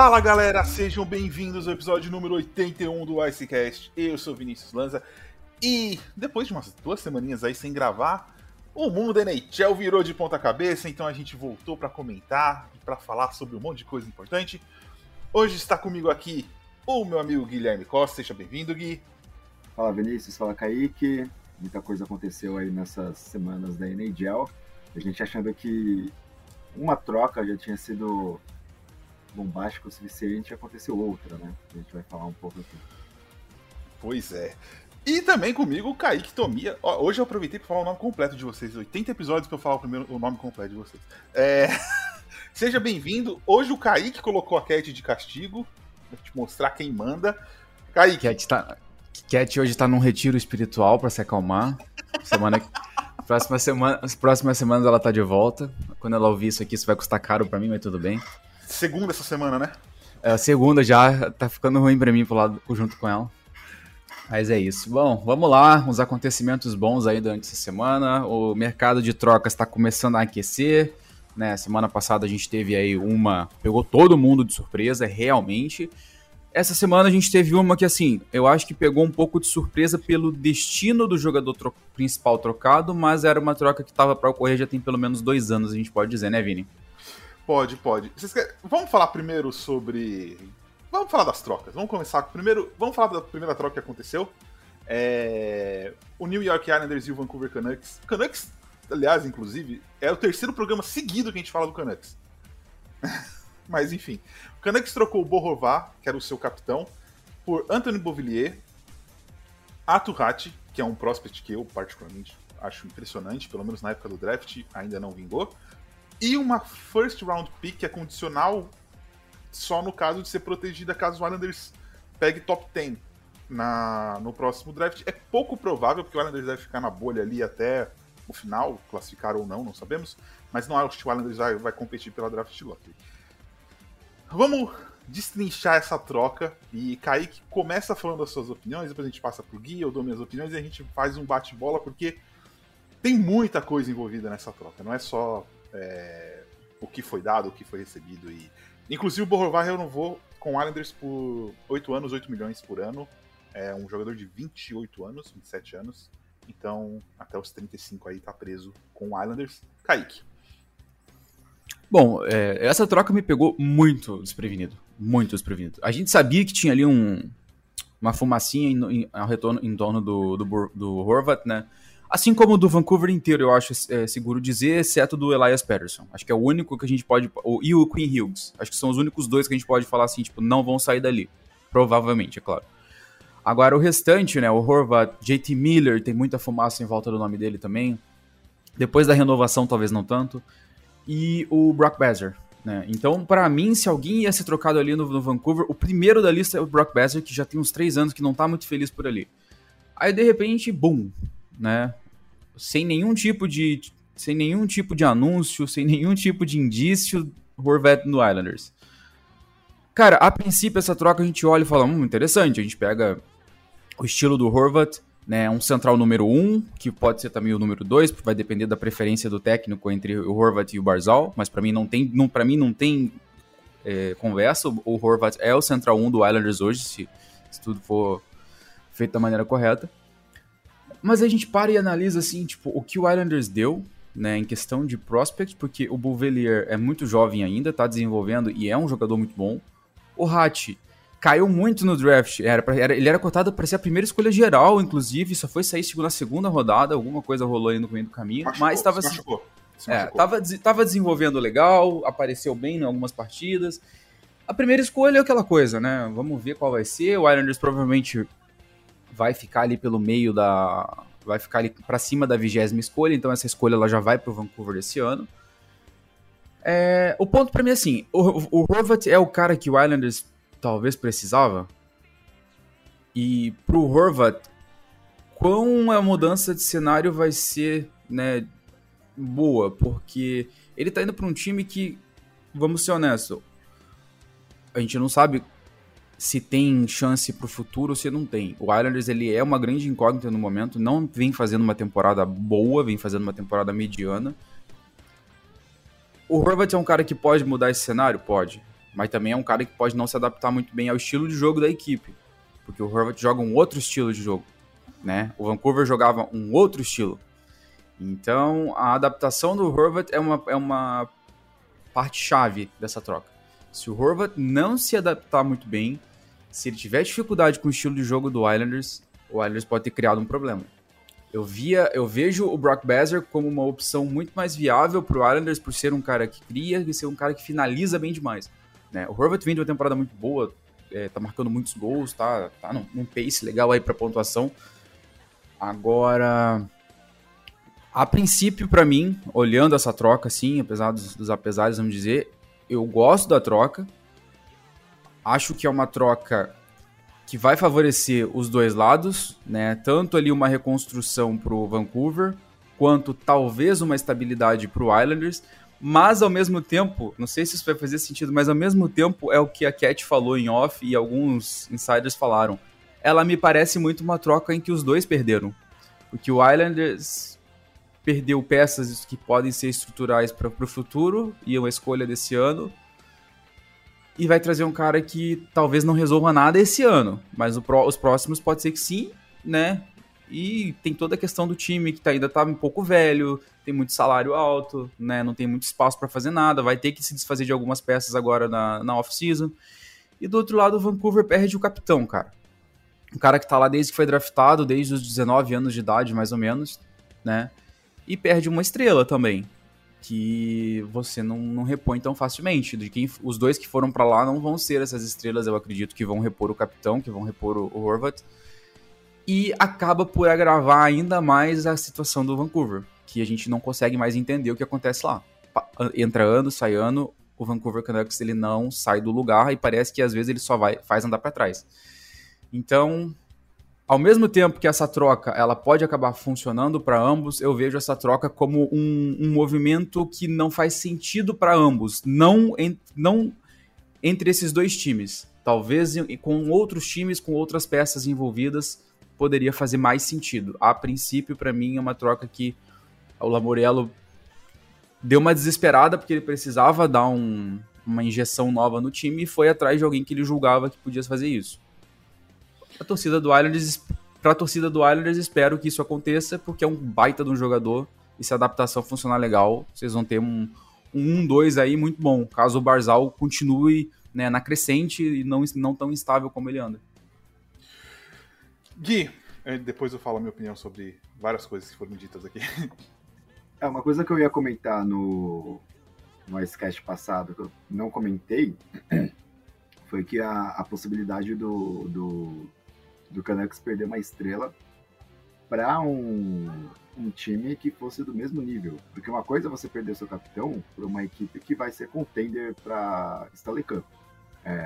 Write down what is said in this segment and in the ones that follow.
Fala galera, sejam bem-vindos ao episódio número 81 do Icecast. Eu sou Vinícius Lanza e depois de umas duas semaninhas aí sem gravar, o mundo da NHL virou de ponta cabeça, então a gente voltou para comentar e para falar sobre um monte de coisa importante. Hoje está comigo aqui o meu amigo Guilherme Costa, seja bem-vindo, Gui. Fala Vinícius, fala Kaique. Muita coisa aconteceu aí nessas semanas da NHL. A gente achando que uma troca já tinha sido bombástico o suficiente, aconteceu outra, né? A gente vai falar um pouco aqui. Pois é. E também comigo o Kaique Tomia. Hoje eu aproveitei para falar o nome completo de vocês. 80 episódios para eu falar o, primeiro, o nome completo de vocês. É... Seja bem-vindo. Hoje o Kaique colocou a Cat de castigo. Pra te mostrar quem manda. Kaique. Cat, tá... Cat hoje tá num retiro espiritual para se acalmar. Semana. Próxima semana, as próximas semanas ela tá de volta. Quando ela ouvir isso aqui, isso vai custar caro para mim, mas tudo bem. Segunda essa semana, né? É segunda já, tá ficando ruim para mim pro lado junto com ela. Mas é isso. Bom, vamos lá, uns acontecimentos bons aí durante essa semana. O mercado de trocas está começando a aquecer. Né? Semana passada a gente teve aí uma. Pegou todo mundo de surpresa, realmente. Essa semana a gente teve uma que, assim, eu acho que pegou um pouco de surpresa pelo destino do jogador tro principal trocado, mas era uma troca que estava para ocorrer já tem pelo menos dois anos, a gente pode dizer, né, Vini? Pode, pode. Querem... Vamos falar primeiro sobre Vamos falar das trocas. Vamos começar com primeiro. Vamos falar da primeira troca que aconteceu. É... O New York Islanders e o Vancouver Canucks. Canucks, aliás, inclusive, é o terceiro programa seguido que a gente fala do Canucks. Mas enfim. O Canucks trocou o Borová, que era o seu capitão, por Anthony Beauvillier, Atuhati, que é um prospect que eu particularmente acho impressionante, pelo menos na época do draft ainda não vingou, e uma first round pick é condicional só no caso de ser protegida caso o Islanders pegue top 10 na, no próximo draft. É pouco provável, porque o Islanders deve ficar na bolha ali até o final, classificar ou não, não sabemos. Mas não acho que o Islanders vai, vai competir pela draft lottery. Vamos destrinchar essa troca e Kaique começa falando as suas opiniões, depois a gente passa pro Gui, eu dou minhas opiniões e a gente faz um bate-bola, porque tem muita coisa envolvida nessa troca, não é só é, o que foi dado, o que foi recebido e Inclusive o Borovar renovou com o Islanders por 8 anos, 8 milhões por ano. É um jogador de 28 anos, 27 anos. Então, até os 35 aí tá preso com o Islanders. Kaique. Bom, é, essa troca me pegou muito desprevenido. Muito desprevenido. A gente sabia que tinha ali um, uma fumacinha em, em, retorno, em torno do, do, do Horvat, né? Assim como do Vancouver inteiro, eu acho é, seguro dizer, exceto do Elias Patterson. Acho que é o único que a gente pode. e o Queen Hughes. Acho que são os únicos dois que a gente pode falar assim, tipo, não vão sair dali. Provavelmente, é claro. Agora, o restante, né? O Horvat, JT Miller, tem muita fumaça em volta do nome dele também. Depois da renovação, talvez não tanto. E o Brock Besser, né? Então, para mim, se alguém ia ser trocado ali no, no, Vancouver, o primeiro da lista é o Brock Besser, que já tem uns três anos que não tá muito feliz por ali. Aí, de repente, boom, né? Sem nenhum tipo de sem nenhum tipo de anúncio, sem nenhum tipo de indício, Horvat no Islanders. Cara, a princípio essa troca a gente olha e fala, hum, interessante, a gente pega o estilo do Horvat, né, um central número 1, um, que pode ser também o número 2, vai depender da preferência do técnico entre o Horvat e o Barzal, mas para mim não tem, não, para mim não tem é, conversa, o Horvat é o central 1 um do Islanders hoje, se, se tudo for feito da maneira correta. Mas a gente para e analisa assim, tipo, o que o Islanders deu, né, em questão de prospect, porque o Bouvellier é muito jovem ainda, tá desenvolvendo e é um jogador muito bom. O Hatch caiu muito no draft, era, pra, era ele era cotado para ser a primeira escolha geral, inclusive, só foi sair na segunda rodada, alguma coisa rolou aí no meio do caminho, machucou, mas estava se é, tava, tava desenvolvendo legal, apareceu bem em algumas partidas. A primeira escolha é aquela coisa, né? Vamos ver qual vai ser. O Islanders provavelmente vai ficar ali pelo meio da. Vai ficar ali para cima da vigésima escolha, então essa escolha ela já vai para o Vancouver esse ano. É, o ponto para mim é assim: o, o Horvat é o cara que o Islanders talvez precisava. E pro Horvat, quão a mudança de cenário vai ser né, boa? Porque ele tá indo para um time que, vamos ser honestos, a gente não sabe se tem chance pro futuro ou se não tem. O Islanders ele é uma grande incógnita no momento, não vem fazendo uma temporada boa, vem fazendo uma temporada mediana. O Horvat é um cara que pode mudar esse cenário? Pode. mas também é um cara que pode não se adaptar muito bem ao estilo de jogo da equipe, porque o Horvat joga um outro estilo de jogo, né? O Vancouver jogava um outro estilo. Então, a adaptação do Horvat é uma, é uma parte chave dessa troca. Se o Horvat não se adaptar muito bem, se ele tiver dificuldade com o estilo de jogo do Islanders, o Islanders pode ter criado um problema. Eu via, eu vejo o Brock Besser como uma opção muito mais viável para o Islanders por ser um cara que cria e ser um cara que finaliza bem demais. Né? O Horvat vem de uma temporada muito boa, é, tá marcando muitos gols, tá, tá num, num pace legal aí para pontuação. Agora, a princípio, para mim, olhando essa troca, assim, apesar dos, dos apesares, vamos dizer, eu gosto da troca. Acho que é uma troca que vai favorecer os dois lados, né? Tanto ali uma reconstrução para o Vancouver, quanto talvez uma estabilidade para o Islanders. Mas ao mesmo tempo, não sei se isso vai fazer sentido, mas ao mesmo tempo é o que a Cat falou em off e alguns insiders falaram. Ela me parece muito uma troca em que os dois perderam. Porque o Islanders perdeu peças que podem ser estruturais para o futuro e uma escolha desse ano. E vai trazer um cara que talvez não resolva nada esse ano, mas os próximos pode ser que sim, né? E tem toda a questão do time que tá, ainda tá um pouco velho, tem muito salário alto, né? Não tem muito espaço para fazer nada, vai ter que se desfazer de algumas peças agora na, na off-season. E do outro lado, o Vancouver perde o capitão, cara. Um cara que tá lá desde que foi draftado, desde os 19 anos de idade, mais ou menos, né? E perde uma estrela também, que você não, não repõe tão facilmente. De quem, os dois que foram para lá não vão ser essas estrelas, eu acredito, que vão repor o capitão, que vão repor o, o Horvat. E acaba por agravar ainda mais a situação do Vancouver que a gente não consegue mais entender o que acontece lá. Entra ano, sai ano, o Vancouver Canucks ele não sai do lugar e parece que às vezes ele só vai faz andar para trás. Então, ao mesmo tempo que essa troca ela pode acabar funcionando para ambos, eu vejo essa troca como um, um movimento que não faz sentido para ambos, não, en, não entre esses dois times. Talvez com outros times, com outras peças envolvidas, poderia fazer mais sentido. A princípio, para mim, é uma troca que o Lamoriello deu uma desesperada porque ele precisava dar um, uma injeção nova no time e foi atrás de alguém que ele julgava que podia fazer isso. A torcida do Islanders, para a torcida do Islanders, espero que isso aconteça porque é um baita de um jogador e se a adaptação funcionar legal, vocês vão ter um 1-2 um, aí muito bom, caso o Barzal continue né, na crescente e não, não tão instável como ele anda. Gui, eh, depois eu falo a minha opinião sobre várias coisas que foram ditas aqui. É, uma coisa que eu ia comentar no, no Icecast passado, que eu não comentei, foi que a, a possibilidade do, do, do Canucks perder uma estrela para um, um time que fosse do mesmo nível. Porque uma coisa é você perder seu capitão para uma equipe que vai ser contender para Stanley Cup.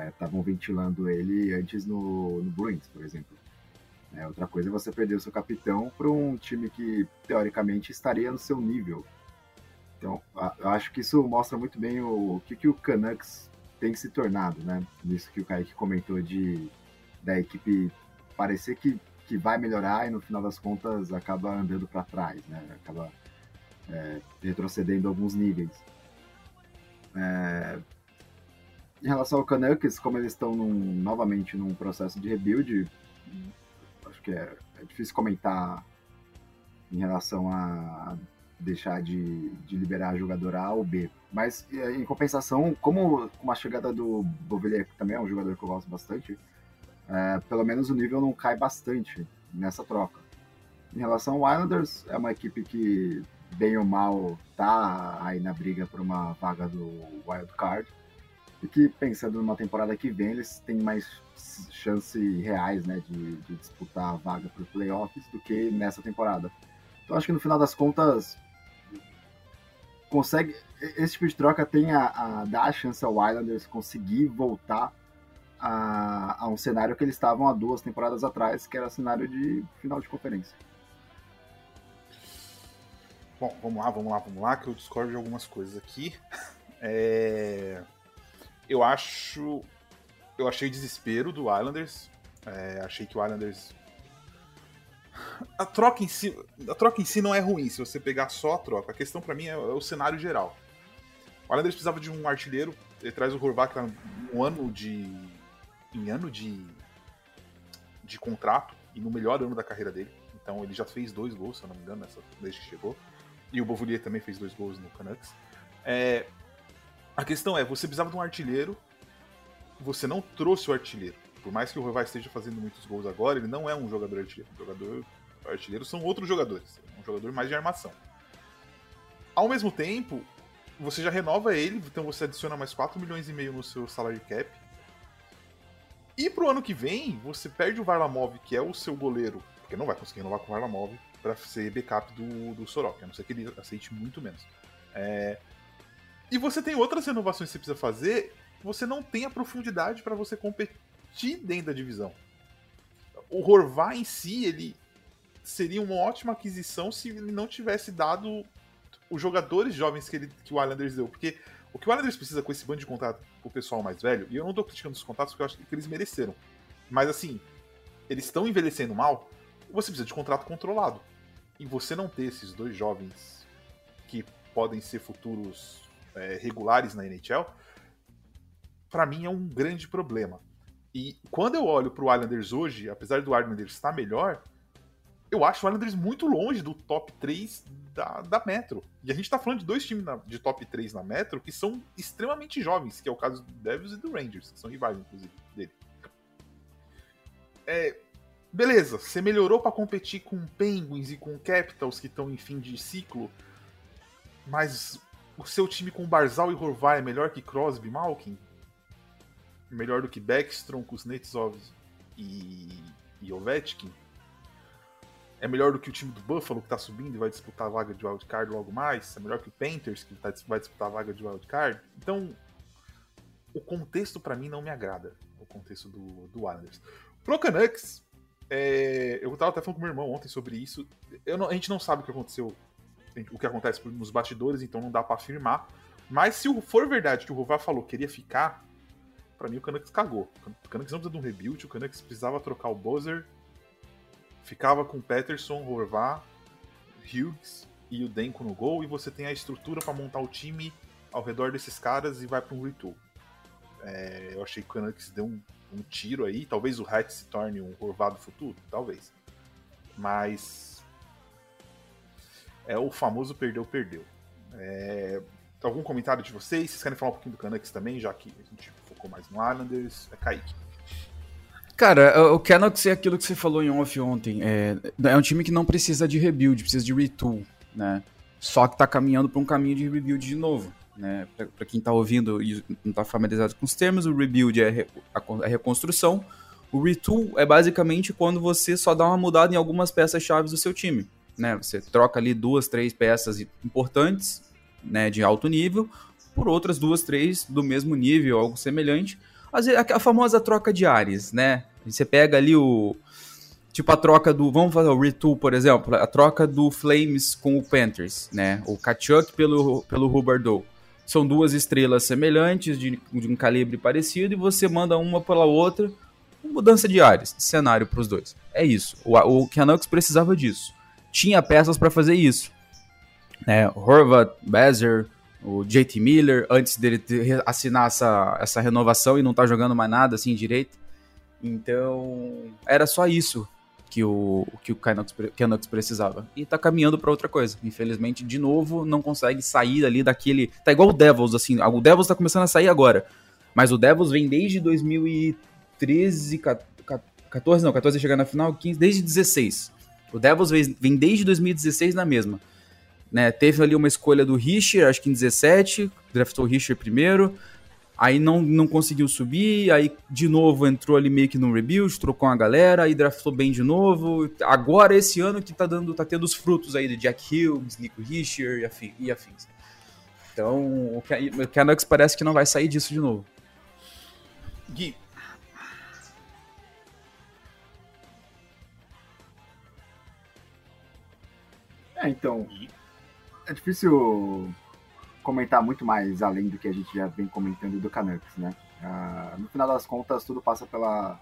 Estavam é, ventilando ele antes no, no Bruins, por exemplo. É, outra coisa é você perder o seu capitão para um time que, teoricamente, estaria no seu nível. Então, eu acho que isso mostra muito bem o, o que, que o Canucks tem se tornado, né? Isso que o Kaique comentou de da equipe parecer que, que vai melhorar e no final das contas acaba andando para trás, né? Acaba é, retrocedendo alguns níveis. É, em relação ao Canucks, como eles estão num, novamente num processo de rebuild, que é, é difícil comentar em relação a deixar de, de liberar jogador A ou B. Mas, é, em compensação, como com a chegada do Bovillier, que também é um jogador que eu gosto bastante, é, pelo menos o nível não cai bastante nessa troca. Em relação ao Islanders, é uma equipe que, bem ou mal, tá aí na briga por uma vaga do Wild Card. E que, pensando numa temporada que vem, eles têm mais chances reais né, de, de disputar a vaga para playoffs do que nessa temporada. Então acho que no final das contas consegue esse tipo de troca tem a, a dar a chance ao Islanders conseguir voltar a, a, um cenário que eles estavam há duas temporadas atrás, que era cenário de final de conferência. Bom, vamos lá, vamos lá, vamos lá, que eu discordo de algumas coisas aqui. É... Eu acho eu achei desespero do Islanders. É, achei que o Islanders. A troca, em si, a troca em si não é ruim se você pegar só a troca. A questão para mim é, é, o cenário geral. O Islanders precisava de um artilheiro Ele traz o Horvath um ano de. Em ano de. de contrato e no melhor ano da carreira dele. Então ele já fez dois gols, se eu não me engano, nessa, desde que chegou. E o Bovulier também fez dois gols no Canucks. É, a questão é, você precisava de um artilheiro, você não trouxe o artilheiro. Por mais que o Horvath esteja fazendo muitos gols agora, ele não é um jogador artilheiro. O jogador artilheiro são outros jogadores. É um jogador mais de armação. Ao mesmo tempo, você já renova ele, então você adiciona mais 4 milhões e meio no seu salário cap. E pro ano que vem, você perde o Varlamov, que é o seu goleiro, porque não vai conseguir renovar com o Varlamov para ser backup do, do Soroka, a não ser que ele aceite muito menos. É... E você tem outras renovações que você precisa fazer, você não tem a profundidade para você competir dentro da divisão. O Horvá em si, ele seria uma ótima aquisição se ele não tivesse dado os jogadores jovens que, ele, que o Islanders deu. Porque o que o Islanders precisa com esse bando de contato pro pessoal mais velho, e eu não tô criticando os contatos porque eu acho que eles mereceram. Mas assim, eles estão envelhecendo mal, você precisa de contrato controlado. E você não ter esses dois jovens que podem ser futuros é, regulares na NHL, para mim é um grande problema. E quando eu olho pro Islanders hoje, apesar do Islanders estar melhor, eu acho o Islanders muito longe do top 3 da, da Metro. E a gente tá falando de dois times na, de top 3 na Metro que são extremamente jovens, que é o caso do Devils e do Rangers, que são rivais, inclusive, dele. É, beleza, você melhorou para competir com Penguins e com Capitals, que estão em fim de ciclo, mas o seu time com Barzal e Horvath é melhor que Crosby e Malkin? Melhor do que Backstrom, Kuznetsov e, e Ovechkin? É melhor do que o time do Buffalo que tá subindo e vai disputar a vaga de wildcard logo mais, é melhor que o Panthers que tá, vai disputar a vaga de wildcard. Então, o contexto para mim não me agrada, o contexto do, do Islanders. Pro Canucks, é, eu tava até falando com meu irmão ontem sobre isso, não, a gente não sabe o que aconteceu, o que acontece nos bastidores, então não dá para afirmar, mas se for verdade que o Rová falou que queria ficar, para mim o Canucks cagou. O Canucks não precisa de um rebuild, o Canucks precisava trocar o Buzzer ficava com Peterson, Horvath, Hughes e o Denko no gol, e você tem a estrutura para montar o time ao redor desses caras e vai para um retool. É, eu achei que o Canucks deu um, um, tiro aí, talvez o Hatch se torne um Horvath do futuro, talvez. Mas é o famoso perdeu, perdeu. É, algum comentário de vocês? Vocês querem falar um pouquinho do Canucks também, já que a gente focou mais no Islanders? É Kaique. Cara, o Canucks é aquilo que você falou em off ontem. É, é um time que não precisa de rebuild, precisa de retool, né? Só que tá caminhando para um caminho de rebuild de novo. Né? Para quem tá ouvindo e não tá familiarizado com os termos, o rebuild é a reconstrução. O retool é basicamente quando você só dá uma mudada em algumas peças-chave do seu time. Né? Você troca ali duas, três peças importantes, né, de alto nível, por outras duas, três do mesmo nível, algo semelhante a, a famosa troca de ares, né? Você pega ali o. Tipo a troca do. Vamos fazer o retool, por exemplo. A troca do Flames com o Panthers, né? O Kachuk pelo, pelo Huberdeau. São duas estrelas semelhantes, de, de um calibre parecido, e você manda uma pela outra. Mudança de ares, cenário para os dois. É isso. O, o Canucks precisava disso. Tinha peças para fazer isso. É, Horvat, Bezer, o JT Miller, antes dele ter, assinar essa, essa renovação e não tá jogando mais nada assim direito. Então, era só isso que o, que o Canucks precisava. E tá caminhando para outra coisa. Infelizmente, de novo, não consegue sair ali daquele. Tá igual o Devils, assim. O Devils tá começando a sair agora. Mas o Devils vem desde 2013, 14, não, 14 chegar na final, 15, desde 16. O Devils vem desde 2016 na mesma. Né? Teve ali uma escolha do Richer, acho que em 17, draftou o Richer primeiro, aí não, não conseguiu subir, aí de novo entrou ali meio que no rebuild, trocou uma galera, aí draftou bem de novo. Agora esse ano que tá dando, tá tendo os frutos aí de Jack Hughes, Nico Richer e, afim, e afins. Então, o Canucks parece que não vai sair disso de novo. Gui. É, então, é difícil comentar muito mais além do que a gente já vem comentando do Canucks, né? Ah, no final das contas, tudo passa pela,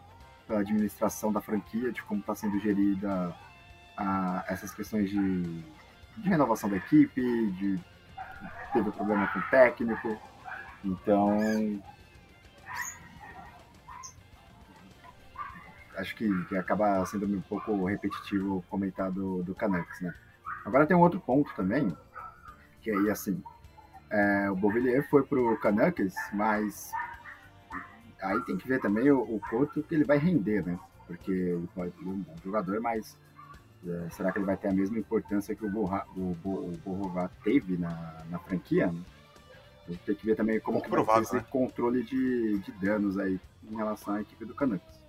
pela administração da franquia, de como está sendo gerida ah, essas questões de, de, renovação da equipe, de teve problema com o técnico. Então, acho que, que, acaba sendo um pouco repetitivo comentar do, do Canucks, né? Agora tem um outro ponto também, que aí, assim, é, o Beauvillier foi pro Canucks, mas aí tem que ver também o, o quanto que ele vai render, né? Porque ele pode ser um bom jogador, mas é, será que ele vai ter a mesma importância que o Borra, o, o Borrová teve na, na franquia? Né? Tem que ver também como que vai ser esse né? controle de, de danos aí em relação à equipe do Canucks.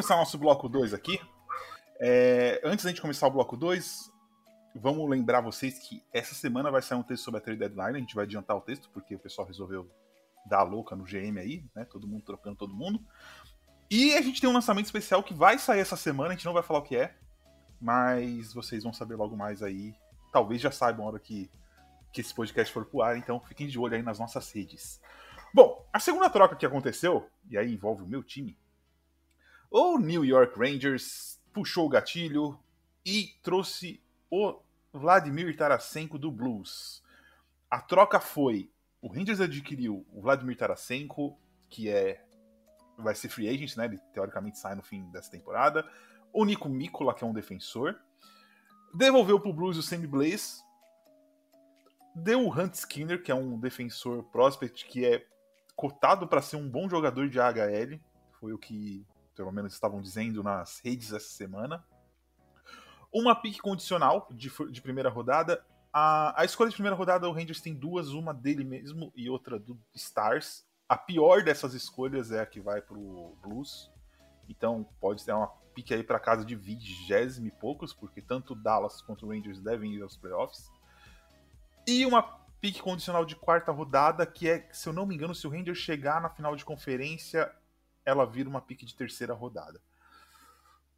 Começar nosso bloco 2 aqui. É, antes da gente começar o bloco 2, vamos lembrar vocês que essa semana vai sair um texto sobre a trade deadline. A gente vai adiantar o texto porque o pessoal resolveu dar a louca no GM aí, né? Todo mundo trocando todo mundo. E a gente tem um lançamento especial que vai sair essa semana, a gente não vai falar o que é, mas vocês vão saber logo mais aí. Talvez já saibam a hora que, que esse podcast for pro ar, então fiquem de olho aí nas nossas redes. Bom, a segunda troca que aconteceu, e aí envolve o meu time, o New York Rangers puxou o gatilho e trouxe o Vladimir Tarasenko do Blues. A troca foi: o Rangers adquiriu o Vladimir Tarasenko, que é vai ser free agent, né? Ele teoricamente sai no fim dessa temporada. O Nico Mikula, que é um defensor. Devolveu para o Blues o Sammy Blaze. Deu o Hunt Skinner, que é um defensor prospect que é cotado para ser um bom jogador de AHL. Foi o que pelo menos estavam dizendo nas redes essa semana. Uma pique condicional de, de primeira rodada. A, a escolha de primeira rodada, o Rangers tem duas, uma dele mesmo e outra do Stars. A pior dessas escolhas é a que vai pro Blues. Então pode ter uma pique aí para casa de vigésimo e poucos, porque tanto Dallas quanto o Rangers devem ir aos playoffs. E uma pique condicional de quarta rodada, que é, se eu não me engano, se o Rangers chegar na final de conferência, ela vira uma pique de terceira rodada.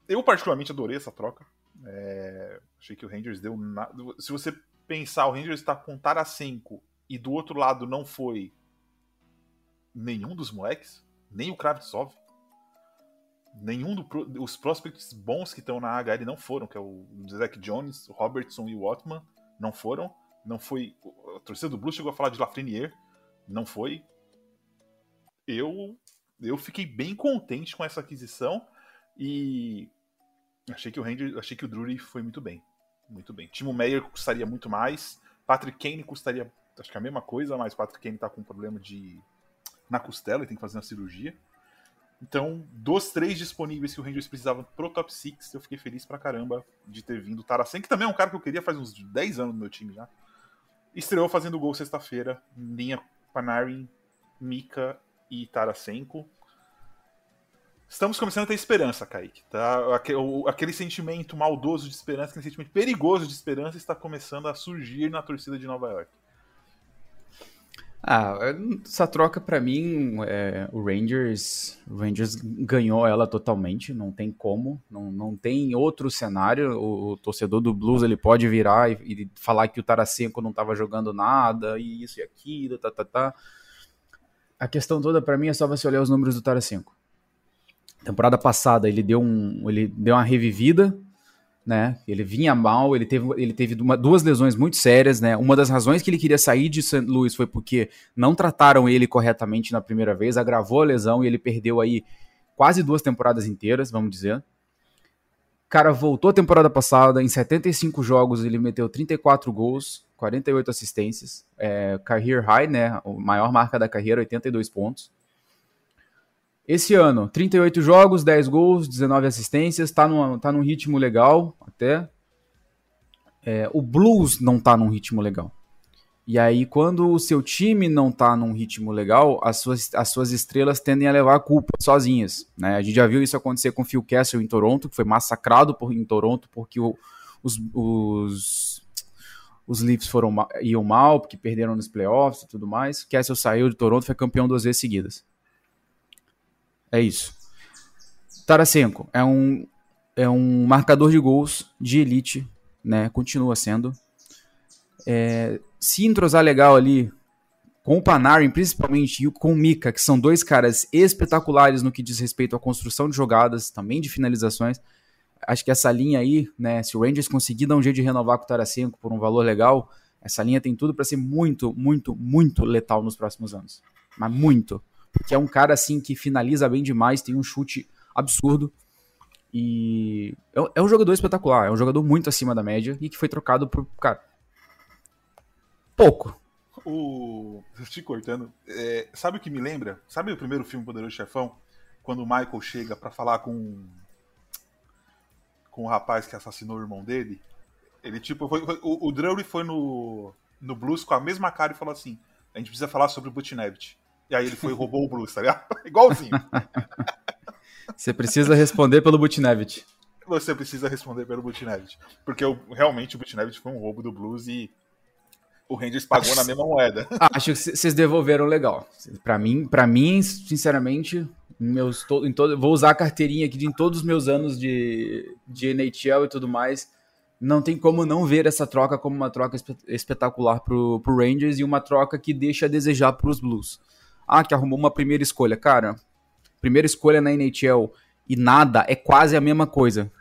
Eu particularmente adorei essa troca. É, achei que o Rangers deu. Na... Se você pensar, o Rangers está com Tarasenko e do outro lado não foi nenhum dos moleques, nem o Kravtsov, nenhum dos prospects bons que estão na HL não foram, que é o Zach Jones, o Robertson e o Ottman, não foram. Não foi. A torcida do Blues chegou a falar de Lafreniere, não foi. Eu eu fiquei bem contente com essa aquisição e achei que o Ranger, achei que o Drury foi muito bem, muito bem. Timo Meyer custaria muito mais, Patrick Kane custaria, acho que a mesma coisa, mas Patrick Kane tá com um problema de na costela e tem que fazer uma cirurgia. Então, dos três disponíveis que o Rangers precisava pro top 6, eu fiquei feliz pra caramba de ter vindo o Tarasen, que também é um cara que eu queria faz uns 10 anos no meu time já. Estreou fazendo gol sexta-feira, linha Panarin, Mika e Tarasenko. Estamos começando a ter esperança, Kaique. Tá? Aquele sentimento maldoso de esperança, aquele sentimento perigoso de esperança está começando a surgir na torcida de Nova York. Ah, essa troca para mim, é, o Rangers, o Rangers ganhou ela totalmente, não tem como, não, não tem outro cenário. O, o torcedor do Blues ele pode virar e, e falar que o Tarasenko não estava jogando nada e isso e aquilo, tá, tá, tá. A questão toda para mim é só você olhar os números do Tarasenko. Temporada passada ele deu, um, ele deu uma revivida, né? Ele vinha mal, ele teve, ele teve uma, duas lesões muito sérias, né? Uma das razões que ele queria sair de St. Louis foi porque não trataram ele corretamente na primeira vez, agravou a lesão e ele perdeu aí quase duas temporadas inteiras, vamos dizer. Cara voltou a temporada passada, em 75 jogos ele meteu 34 gols, 48 assistências, é, career high, né? A maior marca da carreira, 82 pontos. Esse ano, 38 jogos, 10 gols, 19 assistências, tá, numa, tá num ritmo legal até. É, o Blues não tá num ritmo legal. E aí, quando o seu time não tá num ritmo legal, as suas, as suas estrelas tendem a levar a culpa sozinhas. Né? A gente já viu isso acontecer com o Phil Kessel em Toronto, que foi massacrado por, em Toronto porque o, os, os, os Leafs foram, iam mal, porque perderam nos playoffs e tudo mais. Kessel saiu de Toronto foi campeão duas vezes seguidas. É isso. Tarasenko é um, é um marcador de gols de elite, né? Continua sendo. É, se entrosar legal ali com o Panarin, principalmente, e com o Mika, que são dois caras espetaculares no que diz respeito à construção de jogadas, também de finalizações. Acho que essa linha aí, né, se o Rangers conseguir dar um jeito de renovar com o Tarasenko por um valor legal, essa linha tem tudo para ser muito, muito, muito letal nos próximos anos. Mas muito. Porque é um cara assim que finaliza bem demais, tem um chute absurdo. E é, é um jogador espetacular, é um jogador muito acima da média e que foi trocado por, cara, pouco. O. Te cortando. É, sabe o que me lembra? Sabe o primeiro filme Poderoso Chefão? Quando o Michael chega para falar com. com o rapaz que assassinou o irmão dele? Ele, tipo, foi, foi, o, o Drury foi no, no Blues com a mesma cara e falou assim: a gente precisa falar sobre o Butnevich. E aí ele foi e roubou o Blues, tá ligado? Igualzinho. Você precisa responder pelo Butnevich. Você precisa responder pelo Butnevich. Porque eu, realmente o Butnevich foi um roubo do Blues e o Rangers pagou na mesma moeda. Acho que vocês devolveram legal. Para mim, para mim, sinceramente, meus to, em todo, vou usar a carteirinha aqui de em todos os meus anos de, de NHL e tudo mais. Não tem como não ver essa troca como uma troca espetacular pro, pro Rangers e uma troca que deixa a desejar pros Blues. Ah, que arrumou uma primeira escolha. Cara, primeira escolha na NHL e nada é quase a mesma coisa.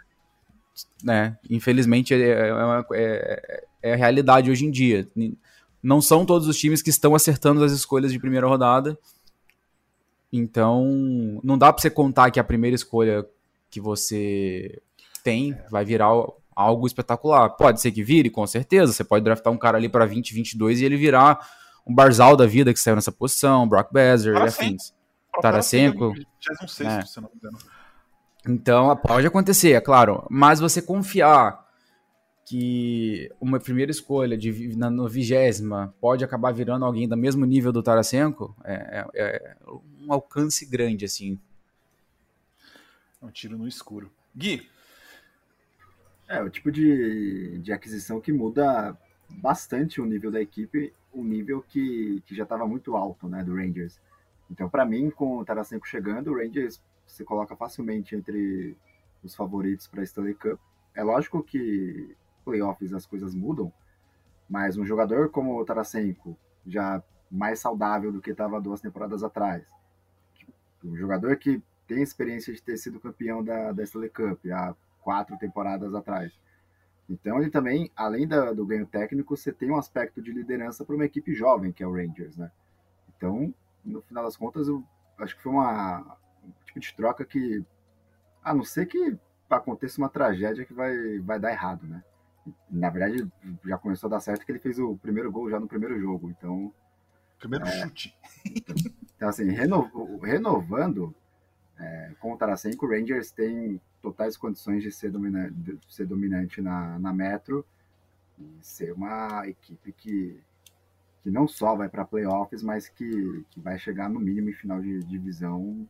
Né? Infelizmente é, é, é, é a realidade hoje em dia. Não são todos os times que estão acertando as escolhas de primeira rodada. Então, não dá para você contar que a primeira escolha que você tem vai virar algo espetacular. Pode ser que vire, com certeza. Você pode draftar um cara ali para 20, 22 e ele virar um Barzal da vida que saiu nessa posição, Brock Besser e afins. Tarasenko. É. Se não me engano. Então, pode acontecer, é claro. Mas você confiar que uma primeira escolha de, na, no vigésima pode acabar virando alguém do mesmo nível do Tarasenko é, é, é um alcance grande, assim. É um tiro no escuro. Gui! É, o tipo de, de aquisição que muda bastante o nível da equipe, o nível que, que já estava muito alto, né, do Rangers. Então, para mim, com o Tarasenko chegando, o Rangers se coloca facilmente entre os favoritos para a Stanley Cup. É lógico que playoffs as coisas mudam, mas um jogador como o Tarasenko, já mais saudável do que estava duas temporadas atrás, um jogador que tem experiência de ter sido campeão da, da Stanley Cup há quatro temporadas atrás. Então ele também, além da, do ganho técnico, você tem um aspecto de liderança para uma equipe jovem, que é o Rangers, né? Então no final das contas, eu acho que foi uma, um tipo de troca que, a não ser que aconteça uma tragédia que vai, vai dar errado, né? Na verdade, já começou a dar certo que ele fez o primeiro gol já no primeiro jogo, então... Primeiro é, chute. Então, assim, reno, renovando é, com o Tarasenko, o Rangers tem totais condições de ser, domina, de ser dominante na, na Metro e ser uma equipe que que não só vai para playoffs, mas que, que vai chegar no mínimo em final de divisão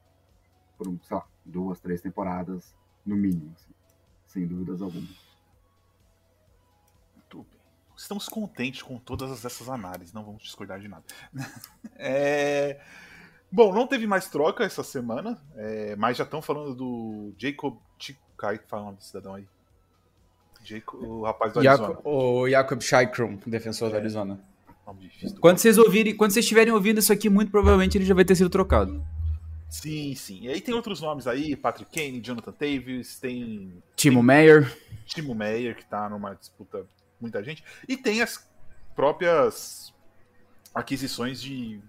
por, sei lá, duas, três temporadas, no mínimo, assim, sem dúvidas alguma. Muito bem. Estamos contentes com todas essas análises, não vamos discordar de nada. é... Bom, não teve mais troca essa semana, é... mas já estão falando do Jacob Chikai, que fala o nome do cidadão aí. Jacob, o rapaz do Arizona. o Jacob Scheikrum, defensor é. do Arizona. Quando vocês ouvirem, quando vocês estiverem ouvindo isso aqui, muito provavelmente ele já vai ter sido trocado. Sim, sim. E aí tem outros nomes aí, Patrick Kane, Jonathan Davis, tem. Timo Meyer. Timo Meyer, que tá numa disputa muita gente. E tem as próprias aquisições de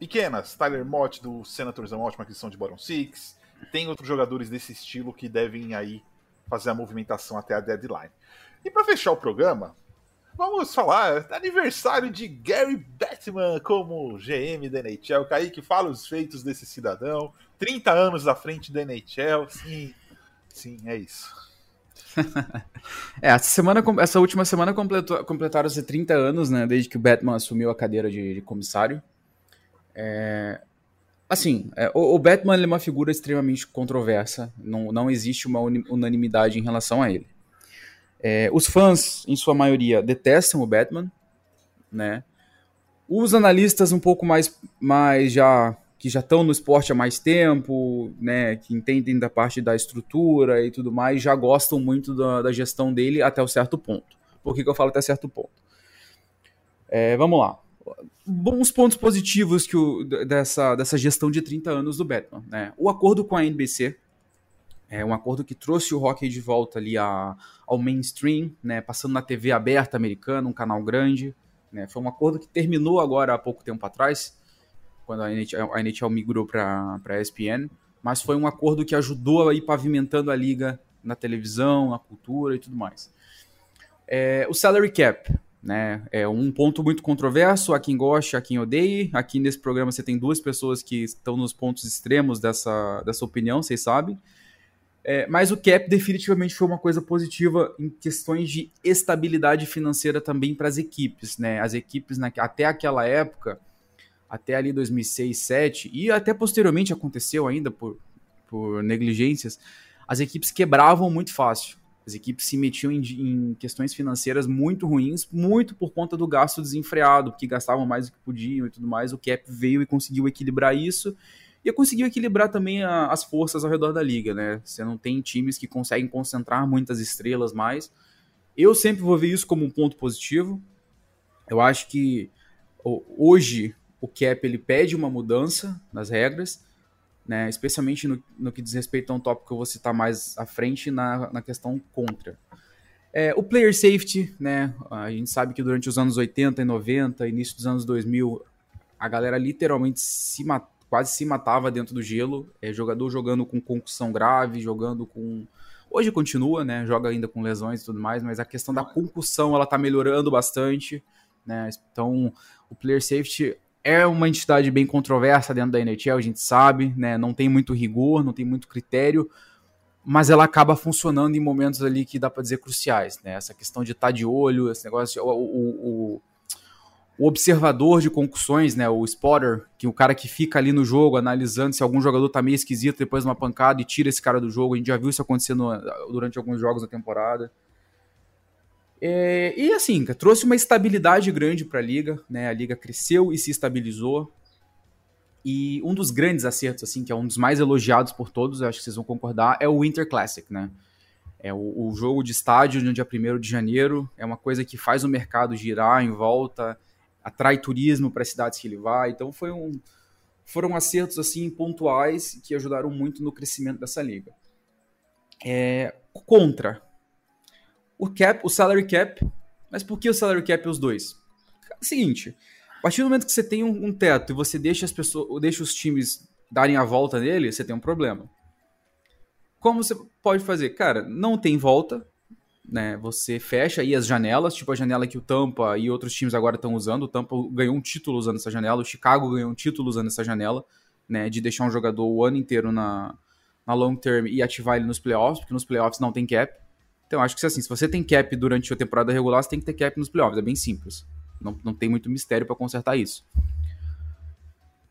pequenas. Tyler Mott do Senators é uma ótima aquisição de Bottom Six. Tem outros jogadores desse estilo que devem aí fazer a movimentação até a deadline. E para fechar o programa, Vamos falar, aniversário de Gary Batman como GM da NHL. Kaique, fala os feitos desse cidadão. 30 anos à frente da NHL, sim, sim, é isso. é, essa semana, essa última semana completou, completaram-se 30 anos, né, desde que o Batman assumiu a cadeira de, de comissário. É, assim, é, o, o, Batman é uma figura extremamente controversa, não, não existe uma unanimidade em relação a ele. É, os fãs, em sua maioria, detestam o Batman, né? Os analistas um pouco mais, mais já que já estão no esporte há mais tempo, né, que entendem da parte da estrutura e tudo mais, já gostam muito da, da gestão dele até um certo ponto. Por que, que eu falo até certo ponto? É, vamos lá. Bons pontos positivos que o, dessa, dessa gestão de 30 anos do Batman. Né? O acordo com a NBC, é um acordo que trouxe o hockey de volta ali a, ao mainstream, né, passando na TV aberta americana, um canal grande. Né? Foi um acordo que terminou agora há pouco tempo atrás, quando a NHL, a NHL migrou para a ESPN, mas foi um acordo que ajudou a ir pavimentando a liga na televisão, na cultura e tudo mais. É, o salary cap, né, é um ponto muito controverso, há quem goste, há quem odeie. Aqui nesse programa você tem duas pessoas que estão nos pontos extremos dessa, dessa opinião, vocês sabem. É, mas o cap definitivamente foi uma coisa positiva em questões de estabilidade financeira também para as equipes. Né? As equipes, na, até aquela época, até ali 2006, 2007, e até posteriormente aconteceu ainda por, por negligências, as equipes quebravam muito fácil. As equipes se metiam em, em, questões financeiras muito ruins, muito por conta do gasto desenfreado, porque gastavam mais do que podiam e tudo mais. O cap veio e conseguiu equilibrar isso. E conseguiu equilibrar também a, as forças ao redor da liga, né? Você não tem times que conseguem concentrar muitas estrelas mais. Eu sempre vou ver isso como um ponto positivo. Eu acho que hoje o cap ele pede uma mudança nas regras, né, especialmente no, no que diz respeito a um tópico que eu vou citar mais à frente na, na questão contra. É, o player safety, né, a gente sabe que durante os anos 80 e 90, início dos anos 2000, a galera literalmente se quase se matava dentro do gelo, é, jogador jogando com concussão grave, jogando com... Hoje continua, né, joga ainda com lesões e tudo mais, mas a questão da concussão, ela tá melhorando bastante, né, então o player safety é uma entidade bem controversa dentro da NHL, a gente sabe, né? Não tem muito rigor, não tem muito critério, mas ela acaba funcionando em momentos ali que dá para dizer cruciais, né? Essa questão de estar tá de olho, esse negócio, o, o, o, o, observador de concussões, né? O spotter, que o cara que fica ali no jogo analisando se algum jogador tá meio esquisito depois de uma pancada e tira esse cara do jogo. A gente já viu isso acontecendo durante alguns jogos da temporada. É, e assim, trouxe uma estabilidade grande para a liga, né? A liga cresceu e se estabilizou. E um dos grandes acertos, assim, que é um dos mais elogiados por todos, acho que vocês vão concordar, é o Winter Classic, né? É o, o jogo de estádio no dia 1 de janeiro, é uma coisa que faz o mercado girar em volta, atrai turismo para as cidades que ele vai. Então foi um, foram acertos assim pontuais que ajudaram muito no crescimento dessa liga. É, contra, o cap, o salary cap. Mas por que o salary cap os dois? É seguinte, a partir do momento que você tem um, um teto e você deixa as pessoas, deixa os times darem a volta nele, você tem um problema. Como você pode fazer? Cara, não tem volta, né? Você fecha aí as janelas, tipo a janela que o Tampa e outros times agora estão usando. O Tampa ganhou um título usando essa janela, o Chicago ganhou um título usando essa janela, né? De deixar um jogador o ano inteiro na, na long term e ativar ele nos playoffs, porque nos playoffs não tem cap. Então, acho que assim, se você tem cap durante a temporada regular, você tem que ter cap nos playoffs. É bem simples. Não, não tem muito mistério para consertar isso.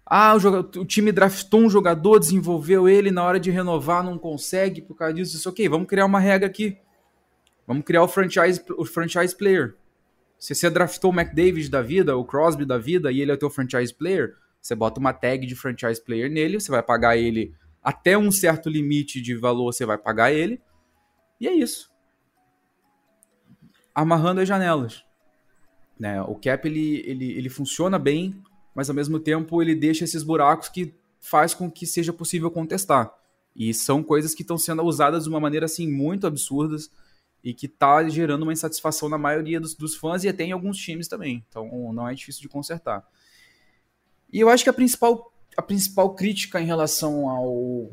Ah, o, jogador, o, time draftou um jogador, desenvolveu ele, na hora de renovar não consegue por causa disso. Isso, ok, vamos criar uma regra aqui. Vamos criar o franchise, o franchise player. Se você draftou o McDavid da vida, o Crosby da vida, e ele é o teu franchise player, você bota uma tag de franchise player nele, você vai pagar ele até um certo limite de valor, você vai pagar ele. E é isso amarrando as janelas. Né? O cap ele, ele, ele funciona bem, mas ao mesmo tempo ele deixa esses buracos que faz com que seja possível contestar. E são coisas que estão sendo usadas de uma maneira assim muito absurdas e que está gerando uma insatisfação na maioria dos, dos fãs e até em alguns times também. Então não é difícil de consertar. E eu acho que a principal, a principal crítica em relação ao,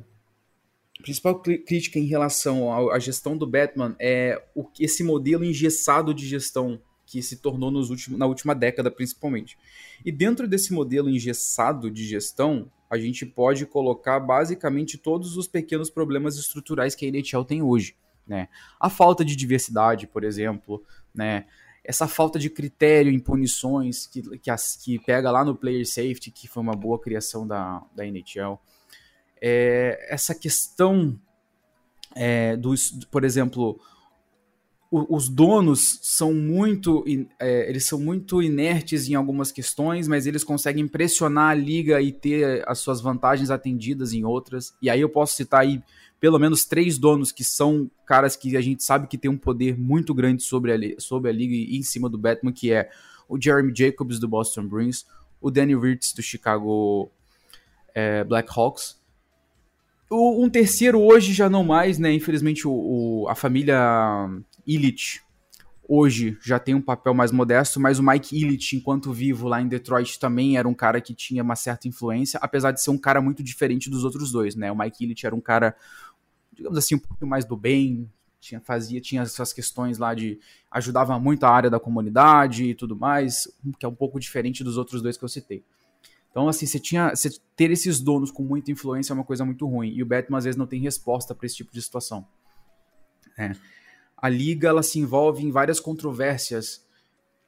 principal crítica em relação à gestão do Batman é o, esse modelo engessado de gestão que se tornou nos últimos, na última década, principalmente. E dentro desse modelo engessado de gestão, a gente pode colocar basicamente todos os pequenos problemas estruturais que a NHL tem hoje. Né? A falta de diversidade, por exemplo, né? Essa falta de critério em punições que, que, as, que pega lá no player safety, que foi uma boa criação da, da NHL. É, essa questão é, dos, por exemplo, os donos são muito é, eles são muito inertes em algumas questões, mas eles conseguem pressionar a liga e ter as suas vantagens atendidas em outras. E aí eu posso citar aí pelo menos três donos que são caras que a gente sabe que tem um poder muito grande sobre a, sobre a liga e em cima do Batman, que é o Jeremy Jacobs do Boston Bruins, o Danny Wirtz do Chicago é, Blackhawks. um terceiro hoje já não mais, né? Infelizmente o, o a família Illich hoje já tem um papel mais modesto, mas o Mike Illich, enquanto vivo lá em Detroit, também era um cara que tinha uma certa influência, apesar de ser um cara muito diferente dos outros dois, né? O Mike Illich era um cara, digamos assim, um pouco mais do bem, tinha fazia tinha essas questões lá de ajudava muito a área da comunidade e tudo mais, que é um pouco diferente dos outros dois que eu citei. Então, assim, você tinha. Você ter esses donos com muita influência é uma coisa muito ruim. E o Batman, às vezes, não tem resposta para esse tipo de situação. É a liga ela se envolve em várias controvérsias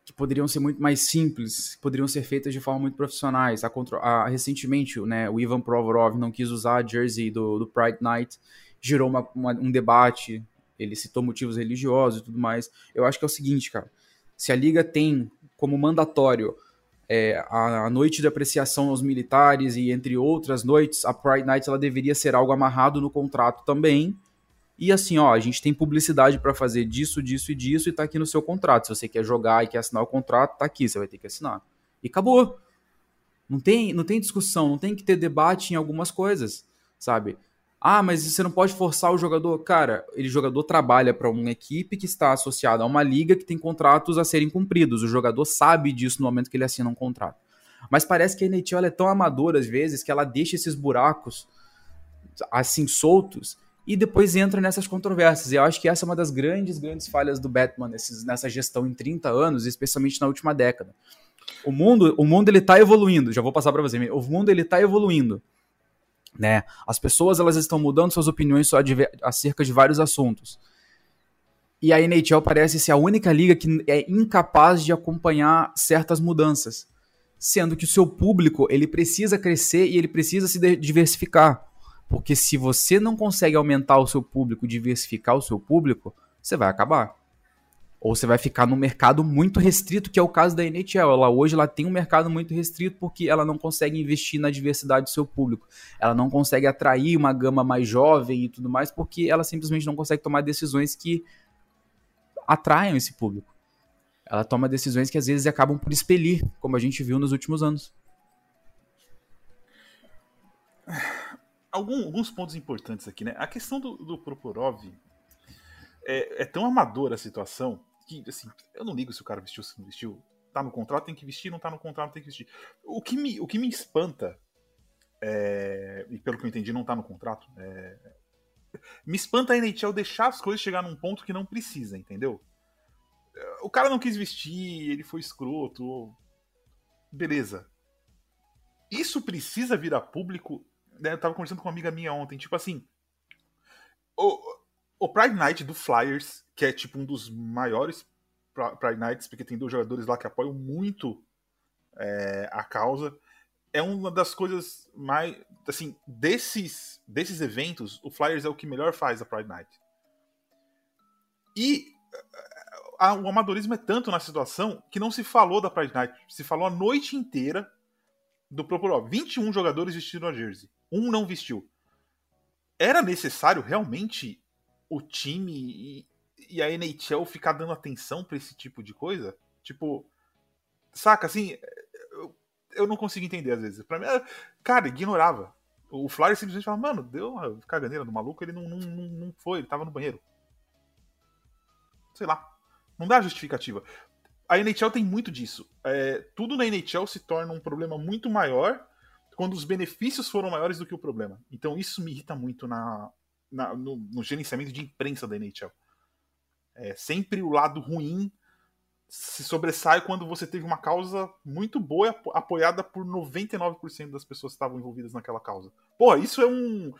que poderiam ser muito mais simples, poderiam ser feitas de forma muito profissionais. A, a, recentemente, né, o Ivan Provorov não quis usar a jersey do, do Pride Night, gerou uma, uma, um debate, ele citou motivos religiosos e tudo mais. Eu acho que é o seguinte, cara, se a liga tem como mandatório é, a, a, noite de apreciação aos militares e entre outras noites, a Pride Night ela deveria ser algo amarrado no contrato também, e assim, ó, a gente tem publicidade para fazer disso, disso e disso e tá aqui no seu contrato. Se você quer jogar e quer assinar o contrato, tá aqui, você vai ter que assinar. E acabou. Não tem, não tem discussão, não tem que ter debate em algumas coisas, sabe? Ah, mas você não pode forçar o jogador. Cara, ele jogador trabalha para uma equipe que está associada a uma liga que tem contratos a serem cumpridos. O jogador sabe disso no momento que ele assina um contrato. Mas parece que a NHL é tão amadora às vezes que ela deixa esses buracos assim soltos e depois entra nessas controvérsias. E eu acho que essa é uma das grandes, grandes falhas do Batman nesses, nessa gestão em 30 anos, especialmente na última década. O mundo, o mundo ele tá evoluindo, já vou passar para você. O mundo ele tá evoluindo, né? As pessoas elas estão mudando suas opiniões acerca de vários assuntos. E a NHL parece ser a única liga que é incapaz de acompanhar certas mudanças, sendo que o seu público ele precisa crescer e ele precisa se diversificar. Porque se você não consegue aumentar o seu público, diversificar o seu público, você vai acabar. Ou você vai ficar num mercado muito restrito, que é o caso da NHL. Ela hoje ela tem um mercado muito restrito porque ela não consegue investir na diversidade do seu público. Ela não consegue atrair uma gama mais jovem e tudo mais, porque ela simplesmente não consegue tomar decisões que atraiam esse público. Ela toma decisões que às vezes acabam por expelir, como a gente viu nos últimos anos. algum, alguns pontos importantes aqui, né? A questão do, do Proporov é, é, tão amadora a situação que, assim, eu não ligo se o cara vestiu se não vestiu. Tá no contrato, tem que vestir, não tá no contrato, tem que vestir. O que me, o que me espanta, é, e pelo que eu entendi, não tá no contrato, é, me espanta a NHL deixar as coisas chegar num ponto que não precisa, entendeu? O cara não quis vestir, ele foi escroto. Beleza. Isso precisa vir a público né, eu tava conversando com uma amiga minha ontem, tipo assim. O, o Pride Night do Flyers, que é tipo um dos maiores Pride Nights, porque tem dois jogadores lá que apoiam muito é, a causa. É uma das coisas mais. Assim, desses, desses eventos, o Flyers é o que melhor faz a Pride Night. E a, o amadorismo é tanto na situação que não se falou da Pride Night. Se falou a noite inteira do Proporov. 21 jogadores vestiram a jersey um não vestiu. Era necessário realmente o time e, e a NHL ficar dando atenção para esse tipo de coisa? Tipo, saca, assim, eu, eu não consigo entender às vezes. Pra mim, cara, ignorava. O Flyer simplesmente fala, mano, deu uma caganeira do maluco, ele não, não, não foi, ele tava no banheiro. Sei lá. Não dá justificativa. A NHL tem muito disso. É, tudo na NHL se torna um problema muito maior quando os benefícios foram maiores do que o problema. Então isso me irrita muito na, na no, no, gerenciamento de imprensa da NHL. É, sempre o lado ruim se sobressai quando você teve uma causa muito boa apoiada por 99% das pessoas que estavam envolvidas naquela causa. Porra, isso é um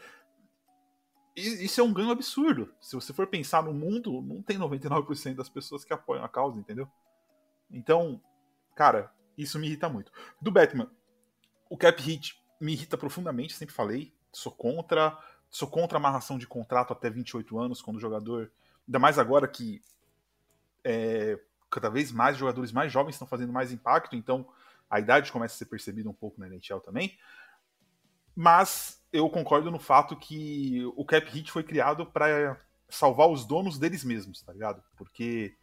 isso é um ganho absurdo. Se você for pensar no mundo, não tem 99% das pessoas que apoiam a causa, entendeu? Então, cara, isso me irrita muito. Do Batman, o cap hit me irrita profundamente, sempre falei. Sou contra. Sou contra a amarração de contrato até 28 anos, quando o jogador. Ainda mais agora que é, cada vez mais jogadores mais jovens estão fazendo mais impacto, então a idade começa a ser percebida um pouco na NHL também. Mas eu concordo no fato que o cap hit foi criado para salvar os donos deles mesmos, tá ligado? Porque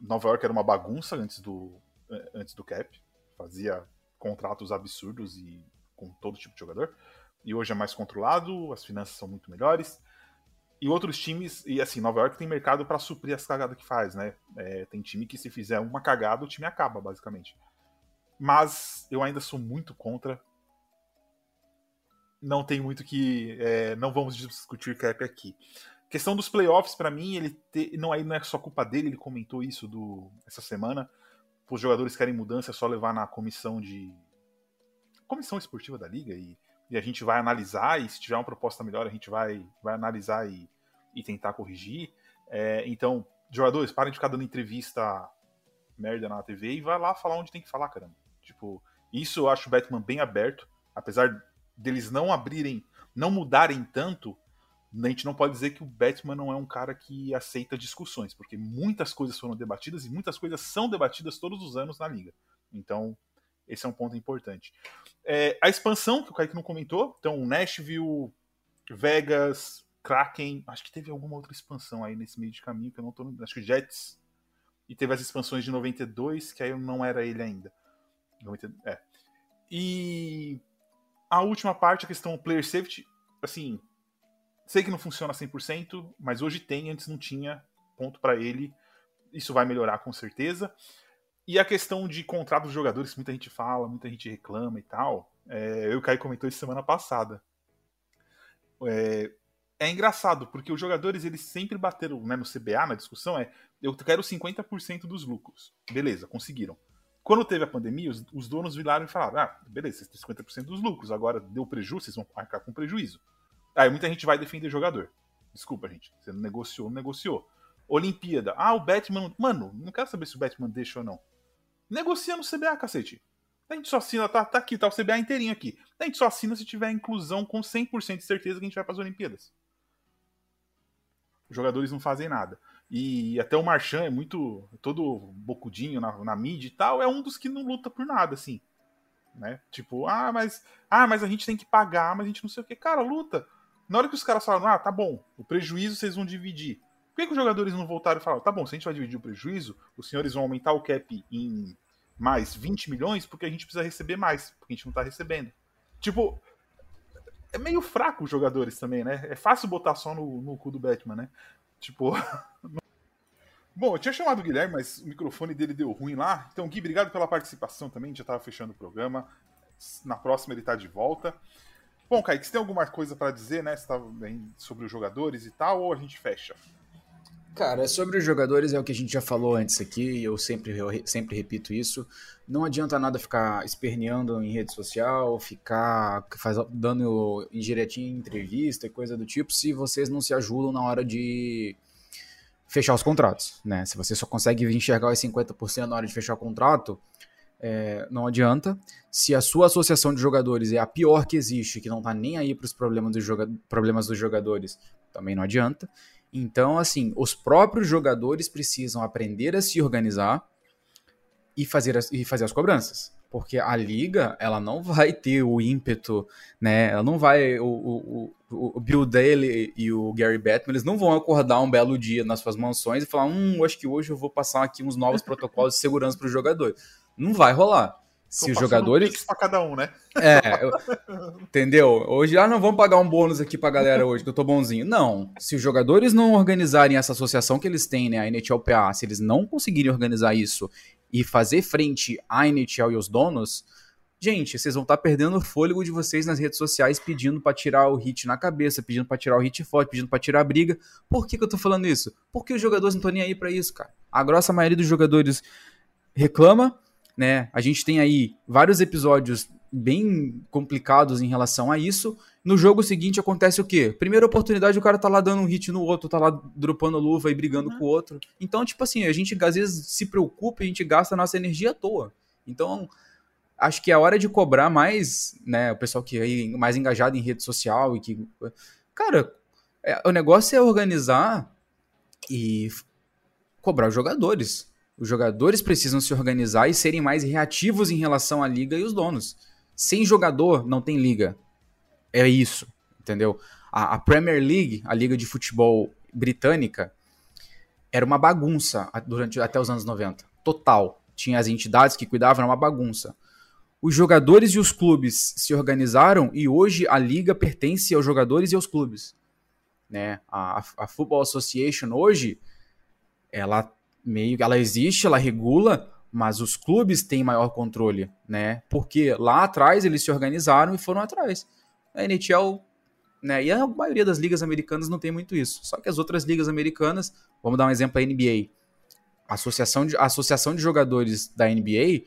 Nova York era uma bagunça antes do, eh, antes do cap, fazia contratos absurdos e com todo tipo de jogador. E hoje é mais controlado, as finanças são muito melhores. E outros times, e assim, Nova York tem mercado para suprir as cagadas que faz, né? É, tem time que se fizer uma cagada, o time acaba, basicamente. Mas eu ainda sou muito contra. Não tem muito que. É, não vamos discutir cap aqui. Questão dos playoffs, para mim, ele te, não, aí não é só culpa dele, ele comentou isso do, essa semana. Os jogadores querem mudança, é só levar na comissão de. Comissão esportiva da liga e, e a gente vai analisar. E se tiver uma proposta melhor, a gente vai, vai analisar e, e tentar corrigir. É, então, jogadores, parem de ficar dando entrevista merda na TV e vai lá falar onde tem que falar, caramba. Tipo, isso eu acho o Batman bem aberto, apesar deles não abrirem, não mudarem tanto, a gente não pode dizer que o Batman não é um cara que aceita discussões, porque muitas coisas foram debatidas e muitas coisas são debatidas todos os anos na liga. Então, esse é um ponto importante. É, a expansão, que o Kaique não comentou, então Nashville, Vegas, Kraken, acho que teve alguma outra expansão aí nesse meio de caminho, que eu não tô acho que Jets, e teve as expansões de 92, que aí não era ele ainda. 90, é. E a última parte, a questão player safety, assim, Sei que não funciona 100%, mas hoje tem, antes não tinha. Ponto para ele. Isso vai melhorar com certeza. E a questão de contrato dos jogadores, muita gente fala, muita gente reclama e tal. É, eu e o Caio comentou isso semana passada. É, é, engraçado, porque os jogadores eles sempre bateram né, no CBA, na discussão, é eu quero 50% dos lucros. Beleza, conseguiram. Quando teve a pandemia, os, os donos viraram e falaram: ah, beleza, vocês têm 50% dos lucros, agora deu prejuízo, vocês vão arcar com prejuízo. Aí muita gente vai defender jogador. Desculpa, gente. Você não negociou, não negociou. Olimpíada. Ah, o Batman. Mano, não quero saber se o Batman deixa ou não. Negocia no CBA, cacete. A gente só assina, tá, tá aqui, tá o CBA inteirinho aqui. A gente só assina se tiver inclusão com 100% de certeza que a gente vai para as Olimpíadas. Os jogadores não fazem nada. E até o Marchand é muito. todo bocudinho na, na mídia e tal. É um dos que não luta por nada, assim. Né? Tipo, ah, mas. Ah, mas a gente tem que pagar, mas a gente não sei o que. Cara, luta. Na hora que os caras falaram, ah, tá bom, o prejuízo vocês vão dividir. Por que, que os jogadores não voltaram e falaram, tá bom, se a gente vai dividir o prejuízo, os senhores vão aumentar o cap em mais 20 milhões porque a gente precisa receber mais, porque a gente não tá recebendo. Tipo, é meio fraco os jogadores também, né? É fácil botar só no, no cu do Batman, né? Tipo. Bom, eu tinha chamado o Guilherme, mas o microfone dele deu ruim lá. Então, Gui, obrigado pela participação também. Já tava fechando o programa. Na próxima ele tá de volta. Bom, Kaique, você tem alguma coisa para dizer, né? Tá sobre os jogadores e tal, ou a gente fecha? Cara, sobre os jogadores é o que a gente já falou antes aqui, e eu sempre, eu sempre repito isso. Não adianta nada ficar esperneando em rede social, ficar faz, dando indiretinha em entrevista e coisa do tipo, se vocês não se ajudam na hora de fechar os contratos, né? Se você só consegue enxergar os 50% na hora de fechar o contrato, é, não adianta. Se a sua associação de jogadores é a pior que existe, que não tá nem aí para os problemas, do problemas dos jogadores, também não adianta. Então, assim, os próprios jogadores precisam aprender a se organizar e fazer as, e fazer as cobranças. Porque a liga, ela não vai ter o ímpeto, né? Ela não vai. O, o, o, Bill Daly e o Gary Bettman, eles não vão acordar um belo dia nas suas mansões e falar: hum, acho que hoje eu vou passar aqui uns novos protocolos de segurança para os jogadores. Não vai rolar. Se os jogadores. para cada um, né? É, eu... entendeu? Hoje, ah, não vamos pagar um bônus aqui pra galera hoje, que eu tô bonzinho. Não. Se os jogadores não organizarem essa associação que eles têm, né, a NHLPA, se eles não conseguirem organizar isso e fazer frente à NHL e os donos, gente, vocês vão estar tá perdendo o fôlego de vocês nas redes sociais pedindo para tirar o hit na cabeça, pedindo para tirar o hit forte, pedindo para tirar a briga. Por que, que eu tô falando isso? Porque os jogadores não estão nem aí para isso, cara. A grossa maioria dos jogadores reclama né? A gente tem aí vários episódios bem complicados em relação a isso. No jogo seguinte acontece o quê? Primeira oportunidade, o cara tá lá dando um hit no outro, tá lá dropando luva e brigando uhum. com o outro. Então, tipo assim, a gente às vezes se preocupa e a gente gasta a nossa energia à toa. Então, acho que é hora de cobrar mais, né, o pessoal que é mais engajado em rede social e que. Cara, é, o negócio é organizar e cobrar os jogadores. Os jogadores precisam se organizar e serem mais reativos em relação à liga e os donos. Sem jogador, não tem liga. É isso, entendeu? A, a Premier League, a liga de futebol britânica, era uma bagunça durante até os anos 90. Total. Tinha as entidades que cuidavam, era uma bagunça. Os jogadores e os clubes se organizaram e hoje a liga pertence aos jogadores e aos clubes. Né? A, a Football Association hoje, ela meio ela existe, ela regula, mas os clubes têm maior controle, né? Porque lá atrás eles se organizaram e foram atrás. A NHL, né? E a maioria das ligas americanas não tem muito isso. Só que as outras ligas americanas, vamos dar um exemplo a NBA. A associação de, associação de jogadores da NBA,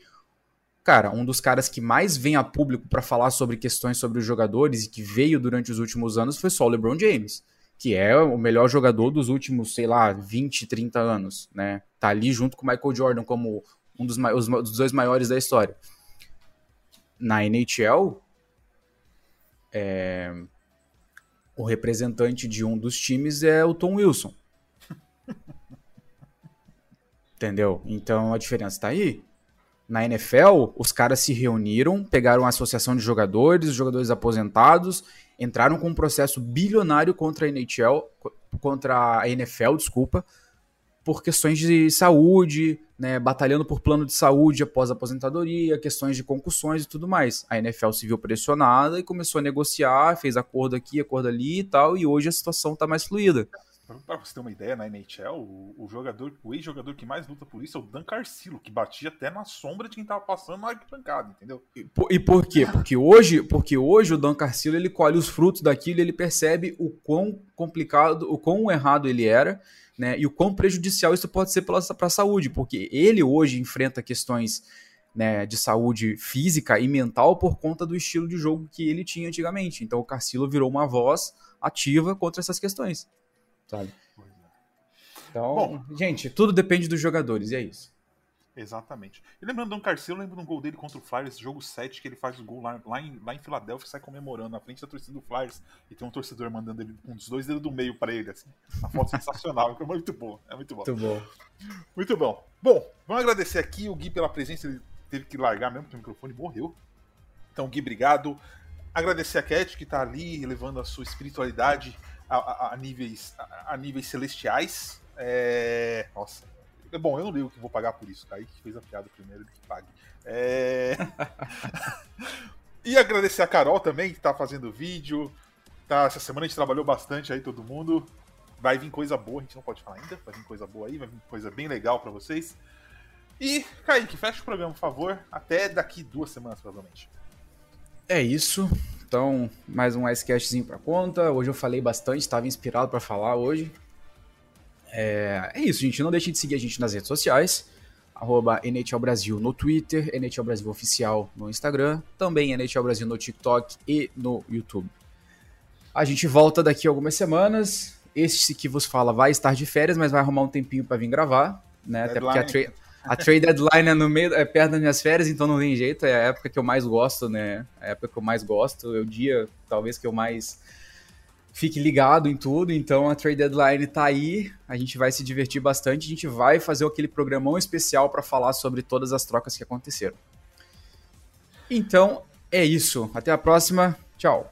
cara, um dos caras que mais vem a público para falar sobre questões sobre os jogadores e que veio durante os últimos anos foi só o LeBron James que é o melhor jogador dos últimos, sei lá, 20, 30 anos, né? Tá ali junto com o Michael Jordan como um dos, os, dos dois maiores da história. Na NHL, é, o representante de um dos times é o Tom Wilson. Entendeu? Então a diferença tá aí. Na NFL, os caras se reuniram, pegaram a associação de jogadores, os jogadores aposentados entraram com um processo bilionário contra a NHL, contra a NFL, desculpa, por questões de saúde, né, batalhando por plano de saúde após a aposentadoria, questões de concussões e tudo mais. A NFL se viu pressionada e começou a negociar, fez acordo aqui, acordo ali e tal, e hoje a situação está mais fluida. Pra você ter uma ideia, na NHL, o, o jogador, o ex-jogador que mais luta por isso é o Dan Carcillo, que batia até na sombra de quem tava passando na arquibancada, entendeu? E por, e por quê? Porque hoje, porque hoje o Dan Carcillo ele colhe os frutos daquilo e ele percebe o quão complicado, o quão errado ele era, né? E o quão prejudicial isso pode ser para a saúde, porque ele hoje enfrenta questões né, de saúde física e mental por conta do estilo de jogo que ele tinha antigamente. Então o Carcillo virou uma voz ativa contra essas questões sabe? É. Então, Bom, gente, tudo depende dos jogadores, e é isso. Exatamente. E lembrando do Carcelo, lembro de um gol dele contra o Flyers, jogo 7, que ele faz o gol lá, lá, em, lá em Filadélfia, sai comemorando na frente da torcida do Flyers, e tem um torcedor mandando ele um dos dois dedos do meio para ele, assim. Uma foto sensacional, é muito boa, é muito bom. Muito bom. Muito bom. Bom, vamos agradecer aqui o Gui pela presença, ele teve que largar mesmo, porque o microfone morreu. Então, Gui, obrigado. Agradecer a Cat, que tá ali, levando a sua espiritualidade a, a, níveis, a, a, níveis celestiais. É... Nossa. Bom, eu não ligo que vou pagar por isso. Kaique fez a piada primeiro, ele que pague. É... e agradecer a Carol também, que tá fazendo vídeo. Tá, essa semana a gente trabalhou bastante aí, todo mundo. Vai vir coisa boa, a gente não pode falar ainda. Vai vir coisa boa aí, vai vir coisa bem legal para vocês. E, Kaique, fecha o programa, por favor. Até daqui duas semanas, provavelmente. É isso. Então, mais um Icecastzinho pra conta. Hoje eu falei bastante, estava inspirado para falar hoje. É, é, isso, gente. Não deixe de seguir a gente nas redes sociais. Arroba NHL Brasil no Twitter, NHL Brasil Oficial no Instagram, também NHL Brasil no TikTok e no YouTube. A gente volta daqui a algumas semanas. Este que vos fala vai estar de férias, mas vai arrumar um tempinho para vir gravar, né? Até porque a, tra a trade deadline é, no meio, é perto das minhas férias, então não tem jeito. É a época que eu mais gosto, né? É a época que eu mais gosto. É o dia, talvez, que eu mais fique ligado em tudo. Então a trade deadline tá aí. A gente vai se divertir bastante. A gente vai fazer aquele programão especial para falar sobre todas as trocas que aconteceram. Então é isso. Até a próxima. Tchau.